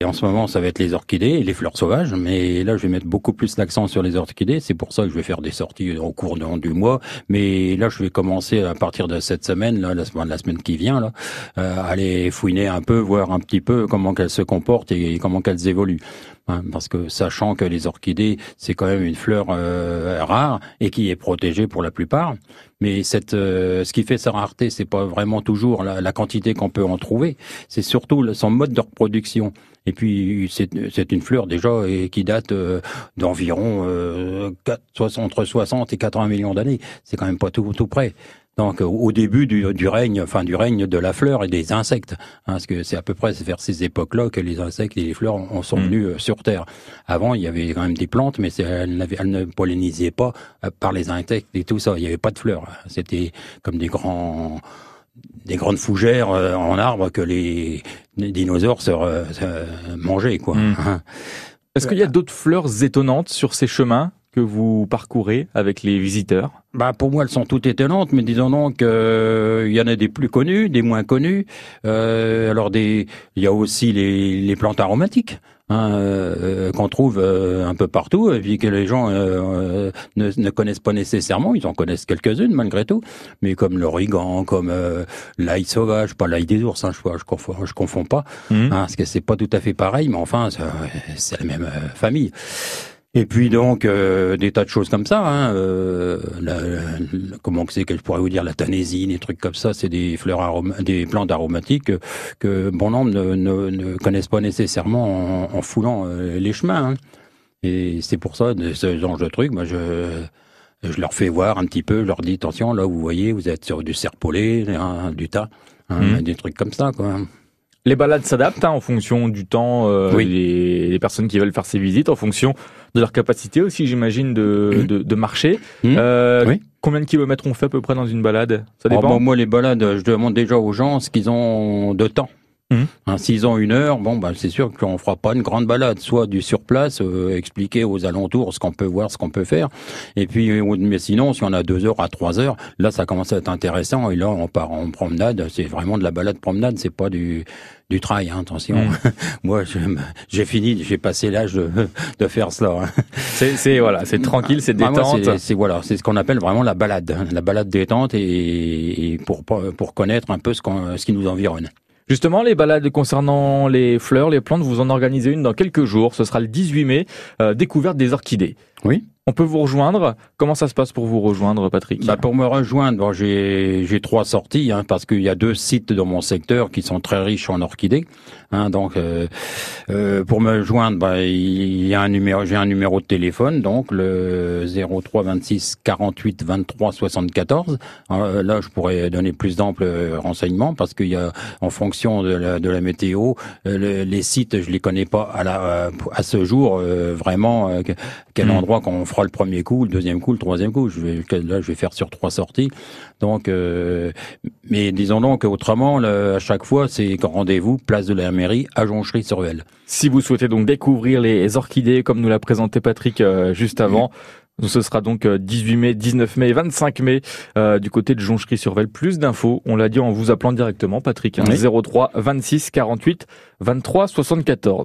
Et en ce moment, ça va être les orchidées et les fleurs sauvages, mais là, je vais mettre beaucoup plus l'accent sur les orchidées. C'est pour ça que je vais faire des sorties au cours du mois. Mais là, je vais commencer à partir de cette semaine, là, la semaine, la semaine qui vient, là, euh, aller fouiner un peu, voir un petit peu comment qu'elles se comportent et comment qu'elles évoluent. Hein, parce que sachant que les orchidées, c'est quand même une fleur euh, rare et qui est protégée pour la plupart. Mais cette, euh, ce qui fait sa rareté, c'est pas vraiment toujours la, la quantité qu'on peut en trouver, c'est surtout son mode de reproduction. Et puis c'est une fleur déjà et qui date euh, d'environ euh, entre 60 et 80 millions d'années. C'est quand même pas tout tout près. Donc au début du, du, règne, enfin du règne de la fleur et des insectes, hein, parce que c'est à peu près vers ces époques-là que les insectes et les fleurs en sont mm. venus euh, sur Terre. Avant, il y avait quand même des plantes, mais elles, elles, ne pollinisaient pas euh, par les insectes et tout ça. Il n'y avait pas de fleurs. C'était comme des grands des grandes fougères euh, en arbre que les, dinosaures se, mangeaient quoi. Mm. Hein. Est-ce qu'il y a d'autres fleurs étonnantes sur ces chemins? Que vous parcourez avec les visiteurs bah pour moi elles sont toutes étonnantes, mais disons donc euh, y en a des plus connus, des moins connus. Euh, alors des, il y a aussi les, les plantes aromatiques. Hein, euh, qu'on trouve un peu partout, et puis que les gens ne, ne, connaissent pas nécessairement, ils en connaissent quelques-unes malgré tout, mais comme l'origan, comme l'ail sauvage, pas l'ail des ours, hein, je, je, confonds, je confonds pas, mmh. hein, parce que c'est pas tout à fait pareil, mais enfin c'est la même famille. Et puis donc euh, des tas de choses comme ça. Hein, euh, la, comment c'est que je pourrais vous dire la tanésine, des trucs comme ça, c'est des fleurs des plantes aromatiques que, bon nombre ne, ne, connaissent pas nécessairement en, foulant euh, les chemins. Hein. Et c'est pour ça ce genre de trucs. Moi, je je leur fais voir un petit peu, je leur dis attention, là vous voyez, vous êtes sur du serpolé, hein, du tas, hein, mmh. des trucs comme ça, quoi. Les balades s'adaptent hein, en fonction du temps, euh, oui. les, les, personnes qui veulent faire ces visites, en fonction de leur capacité aussi, j'imagine, de, mmh. de, de, marcher. Mmh. Euh, oui. Combien de kilomètres on fait à peu près dans une balade? Ça dépend. bon, moi, les balades, je demande déjà aux gens ce qu'ils ont de temps. Mmh. Hein, S'ils ont une heure, bon, bah, c'est sûr qu'on fera pas une grande balade, soit du surplace, euh, expliquer aux alentours ce qu'on peut voir, ce qu'on peut faire, et puis, euh, mais sinon, si on a deux heures à trois heures, là, ça commence à être intéressant, et là, on part en promenade, c'est vraiment de la balade promenade, c'est pas du du trail, hein, attention. Mmh. Moi, j'ai fini, j'ai passé l'âge de, de, faire cela. Hein. C'est voilà, c'est tranquille, c'est détente. C'est voilà, c'est ce qu'on appelle vraiment la balade, hein, la balade détente et, et pour pour connaître un peu ce, ce qui nous environne. Justement, les balades concernant les fleurs, les plantes, vous en organisez une dans quelques jours. Ce sera le 18 mai, euh, découverte des orchidées. Oui. On peut vous rejoindre. Comment ça se passe pour vous rejoindre, Patrick? Bah Pour me rejoindre, bon, j'ai trois sorties, hein, parce qu'il y a deux sites dans mon secteur qui sont très riches en orchidées. Hein, donc, euh, euh, pour me joindre, bah, il y a un numéro, j'ai un numéro de téléphone, donc le 03 26 48 23 74. là, je pourrais donner plus d'amples renseignements parce qu'il y a, en fonction de la, de la météo, euh, les sites, je les connais pas à la à ce jour vraiment quel hmm. endroit qu'on fera le premier coup, le deuxième coup, le troisième coup. Je vais, là, je vais faire sur trois sorties. Donc, euh, mais disons donc autrement, à chaque fois, c'est rendez-vous place de la mairie à Jonchery-sur-Velle. Si vous souhaitez donc découvrir les orchidées comme nous l'a présenté Patrick euh, juste avant, Ce sera donc 18 euh, mai, 19 mai, 25 mai du côté de Jonchery-sur-Velle. Plus d'infos, on l'a dit en vous appelant directement, Patrick. Hein, 03 26 48 23 74.